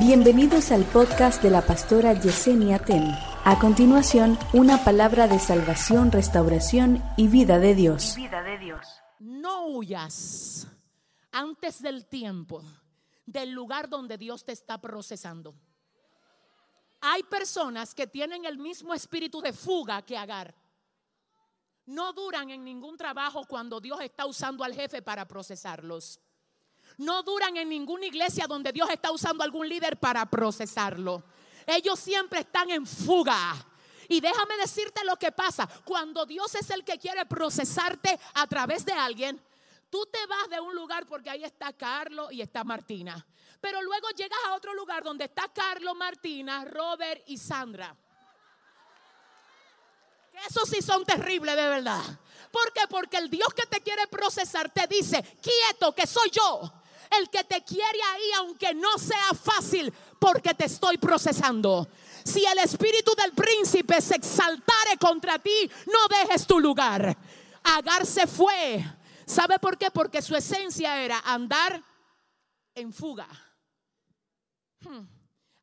Bienvenidos al podcast de la pastora Yesenia Ten. A continuación, una palabra de salvación, restauración y vida de Dios. vida de Dios. No huyas antes del tiempo del lugar donde Dios te está procesando. Hay personas que tienen el mismo espíritu de fuga que Agar. No duran en ningún trabajo cuando Dios está usando al jefe para procesarlos. No duran en ninguna iglesia donde Dios está usando algún líder para procesarlo. Ellos siempre están en fuga. Y déjame decirte lo que pasa. Cuando Dios es el que quiere procesarte a través de alguien, tú te vas de un lugar porque ahí está Carlos y está Martina. Pero luego llegas a otro lugar donde está Carlos, Martina, Robert y Sandra. Esos sí son terribles de verdad. ¿Por qué? Porque el Dios que te quiere procesar te dice, quieto, que soy yo. El que te quiere ahí, aunque no sea fácil, porque te estoy procesando. Si el espíritu del príncipe se exaltare contra ti, no dejes tu lugar. Agar se fue. ¿Sabe por qué? Porque su esencia era andar en fuga. Hmm.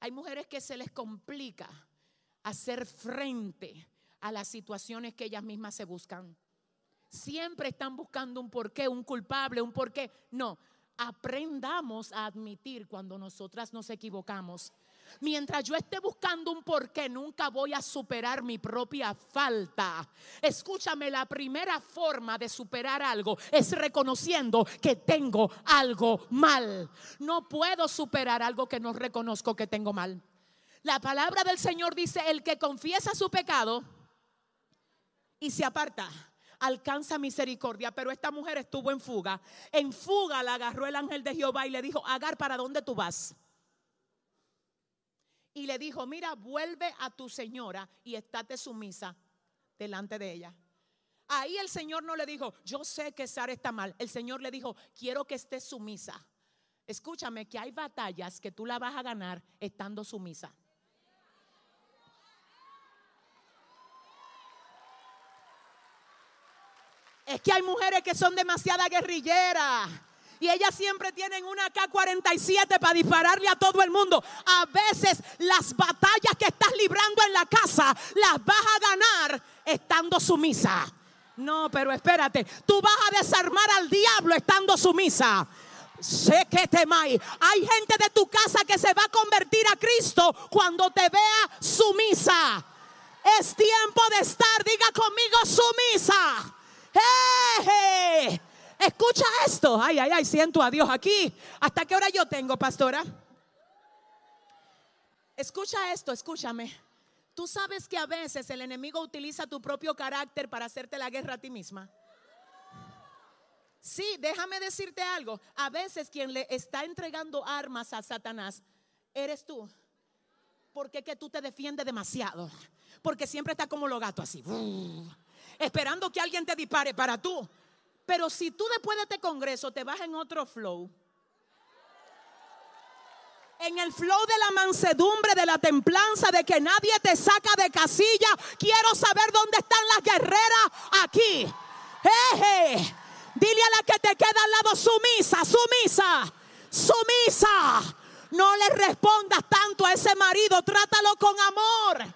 Hay mujeres que se les complica hacer frente a las situaciones que ellas mismas se buscan. Siempre están buscando un porqué, un culpable, un porqué. No, aprendamos a admitir cuando nosotras nos equivocamos. Mientras yo esté buscando un porqué, nunca voy a superar mi propia falta. Escúchame, la primera forma de superar algo es reconociendo que tengo algo mal. No puedo superar algo que no reconozco que tengo mal. La palabra del Señor dice, el que confiesa su pecado y se aparta alcanza misericordia. Pero esta mujer estuvo en fuga. En fuga la agarró el ángel de Jehová y le dijo, Agar, ¿para dónde tú vas? Y le dijo, mira, vuelve a tu señora y estate sumisa delante de ella. Ahí el Señor no le dijo, yo sé que Sara está mal. El Señor le dijo, quiero que estés sumisa. Escúchame que hay batallas que tú la vas a ganar estando sumisa. Es que hay mujeres que son demasiada guerrilleras. Y ellas siempre tienen una K-47 para dispararle a todo el mundo. A veces las batallas que estás librando en la casa las vas a ganar estando sumisa. No, pero espérate, tú vas a desarmar al diablo estando sumisa. Sé que temai. Hay gente de tu casa que se va a convertir a Cristo cuando te vea sumisa. Es tiempo de estar, diga conmigo, sumisa. ¡Hey! Escucha esto. Ay, ay, ay, siento a Dios aquí. ¿Hasta qué hora yo tengo, pastora? Escucha esto, escúchame. Tú sabes que a veces el enemigo utiliza tu propio carácter para hacerte la guerra a ti misma. Sí, déjame decirte algo. A veces quien le está entregando armas a Satanás eres tú. Porque que tú te defiendes demasiado. Porque siempre está como los gatos así esperando que alguien te dispare para tú. Pero si tú después de este congreso te vas en otro flow, en el flow de la mansedumbre, de la templanza, de que nadie te saca de casilla, quiero saber dónde están las guerreras aquí. Jeje. Dile a la que te queda al lado, sumisa, sumisa, sumisa. No le respondas tanto a ese marido, trátalo con amor.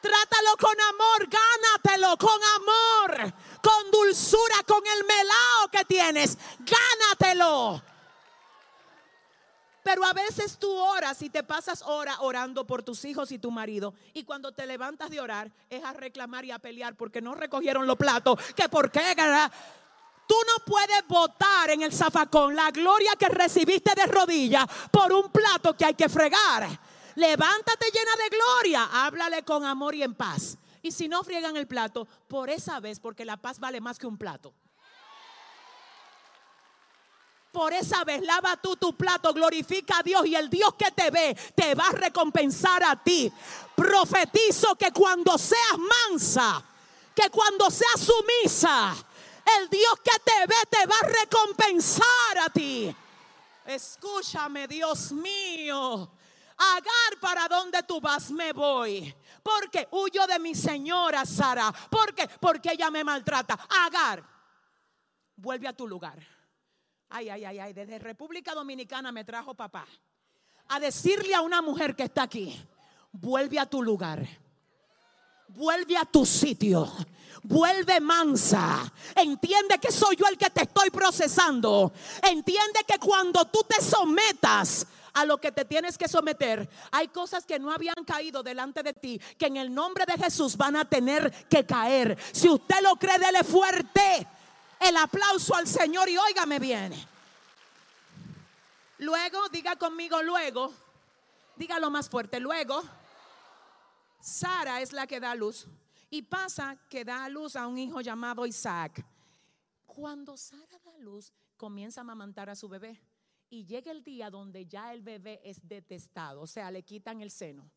Trátalo con amor, gánatelo con amor, con dulzura, con el melao que tienes, gánatelo. Pero a veces tú oras y te pasas hora orando por tus hijos y tu marido. Y cuando te levantas de orar es a reclamar y a pelear porque no recogieron los platos. Que por qué, Tú no puedes votar en el zafacón la gloria que recibiste de rodillas por un plato que hay que fregar. Levántate llena de gloria, háblale con amor y en paz. Y si no friegan el plato, por esa vez, porque la paz vale más que un plato. Por esa vez, lava tú tu plato, glorifica a Dios y el Dios que te ve te va a recompensar a ti. Profetizo que cuando seas mansa, que cuando seas sumisa, el Dios que te ve te va a recompensar a ti. Escúchame, Dios mío. Agar, ¿para dónde tú vas? Me voy. Porque huyo de mi señora Sara. ¿Por qué? Porque ella me maltrata. Agar, vuelve a tu lugar. Ay, ay, ay, ay. Desde República Dominicana me trajo papá. a decirle a una mujer que está aquí, vuelve a tu lugar, vuelve a tu sitio, vuelve mansa. Entiende que soy yo el que te estoy procesando. Entiende que cuando tú te sometas a lo que te tienes que someter, hay cosas que no habían caído delante de ti, que en el nombre de Jesús van a tener que caer. Si usted lo cree, dele fuerte el aplauso al Señor y óigame bien. Luego, diga conmigo luego, dígalo más fuerte, luego, Sara es la que da luz y pasa que da luz a un hijo llamado Isaac. Cuando Sara da luz, comienza a amamantar a su bebé y llega el día donde ya el bebé es detestado, o sea, le quitan el seno,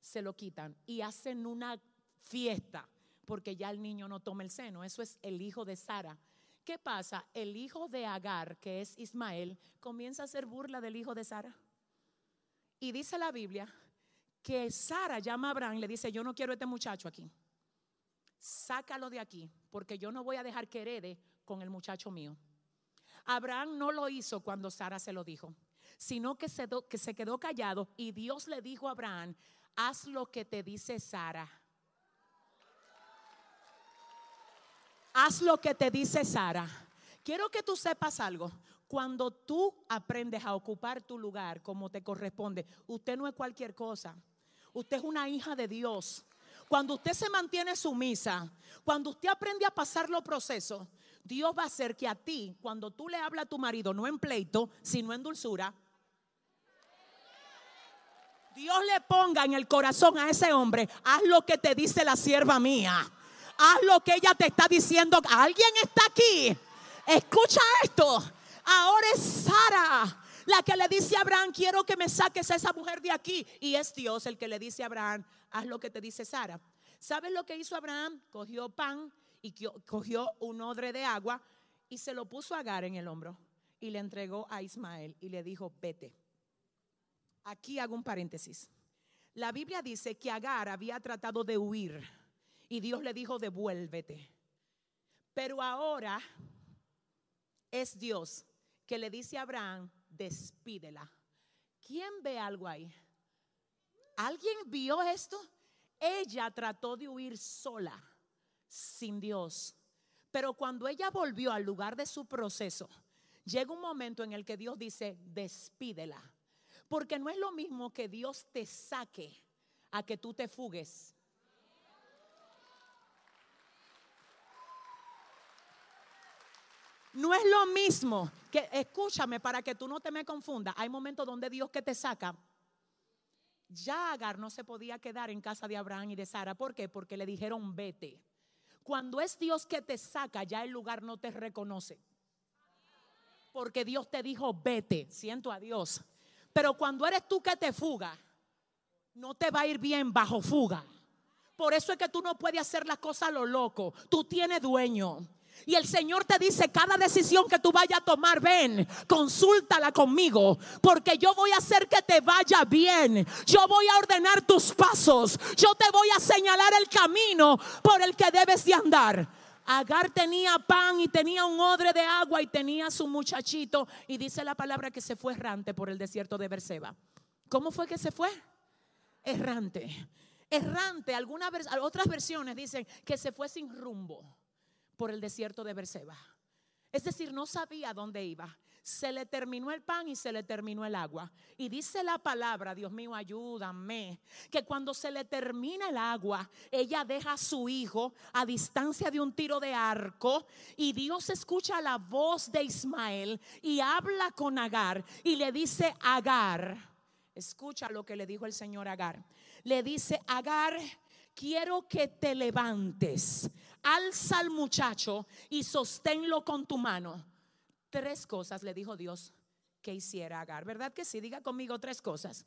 se lo quitan y hacen una fiesta porque ya el niño no toma el seno. Eso es el hijo de Sara. ¿Qué pasa? El hijo de Agar, que es Ismael, comienza a hacer burla del hijo de Sara. Y dice la Biblia que Sara llama a Abraham y le dice, yo no quiero a este muchacho aquí. Sácalo de aquí, porque yo no voy a dejar que herede con el muchacho mío. Abraham no lo hizo cuando Sara se lo dijo, sino que se, que se quedó callado y Dios le dijo a Abraham, haz lo que te dice Sara. Haz lo que te dice Sara. Quiero que tú sepas algo. Cuando tú aprendes a ocupar tu lugar como te corresponde, usted no es cualquier cosa. Usted es una hija de Dios. Cuando usted se mantiene sumisa, cuando usted aprende a pasar los procesos, Dios va a hacer que a ti, cuando tú le hablas a tu marido, no en pleito, sino en dulzura, Dios le ponga en el corazón a ese hombre, haz lo que te dice la sierva mía. Haz lo que ella te está diciendo. Alguien está aquí. Escucha esto. Ahora es Sara la que le dice a Abraham, quiero que me saques a esa mujer de aquí. Y es Dios el que le dice a Abraham, haz lo que te dice Sara. ¿Sabes lo que hizo Abraham? Cogió pan y cogió un odre de agua y se lo puso a Agar en el hombro y le entregó a Ismael y le dijo, vete. Aquí hago un paréntesis. La Biblia dice que Agar había tratado de huir y Dios le dijo, devuélvete. Pero ahora es Dios que le dice a Abraham, despídela. ¿Quién ve algo ahí? ¿Alguien vio esto? Ella trató de huir sola, sin Dios. Pero cuando ella volvió al lugar de su proceso, llega un momento en el que Dios dice, despídela. Porque no es lo mismo que Dios te saque a que tú te fugues. No es lo mismo que, escúchame para que tú no te me confundas. Hay momentos donde Dios que te saca. Ya Agar no se podía quedar en casa de Abraham y de Sara. ¿Por qué? Porque le dijeron vete. Cuando es Dios que te saca, ya el lugar no te reconoce. Porque Dios te dijo vete. Siento a Dios. Pero cuando eres tú que te fuga, no te va a ir bien bajo fuga. Por eso es que tú no puedes hacer las cosas a lo loco. Tú tienes dueño. Y el Señor te dice, cada decisión que tú vayas a tomar, ven, consúltala conmigo, porque yo voy a hacer que te vaya bien. Yo voy a ordenar tus pasos. Yo te voy a señalar el camino por el que debes de andar. Agar tenía pan y tenía un odre de agua y tenía su muchachito. Y dice la palabra que se fue errante por el desierto de Berseba. ¿Cómo fue que se fue? Errante. Errante. Algunas otras versiones dicen que se fue sin rumbo por el desierto de Berseba. Es decir, no sabía dónde iba. Se le terminó el pan y se le terminó el agua. Y dice la palabra, Dios mío, ayúdame, que cuando se le termina el agua, ella deja a su hijo a distancia de un tiro de arco y Dios escucha la voz de Ismael y habla con Agar y le dice, Agar, escucha lo que le dijo el Señor Agar. Le dice, Agar, quiero que te levantes, alza al muchacho y sosténlo con tu mano. Tres cosas le dijo Dios que hiciera Agar. ¿Verdad que sí? Diga conmigo tres cosas.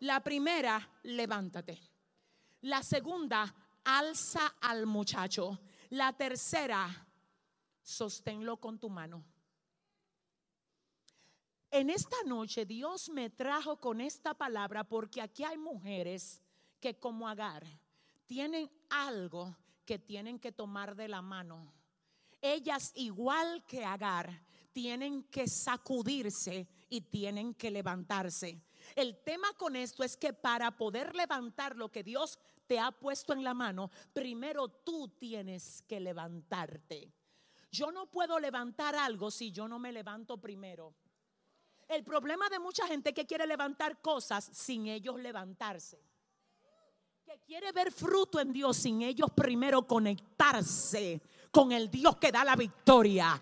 La primera, levántate. La segunda, alza al muchacho. La tercera, sosténlo con tu mano. En esta noche Dios me trajo con esta palabra porque aquí hay mujeres que como Agar tienen algo que tienen que tomar de la mano. Ellas, igual que Agar, tienen que sacudirse y tienen que levantarse. El tema con esto es que para poder levantar lo que Dios te ha puesto en la mano, primero tú tienes que levantarte. Yo no puedo levantar algo si yo no me levanto primero. El problema de mucha gente que quiere levantar cosas sin ellos levantarse que quiere ver fruto en Dios sin ellos primero conectarse con el Dios que da la victoria.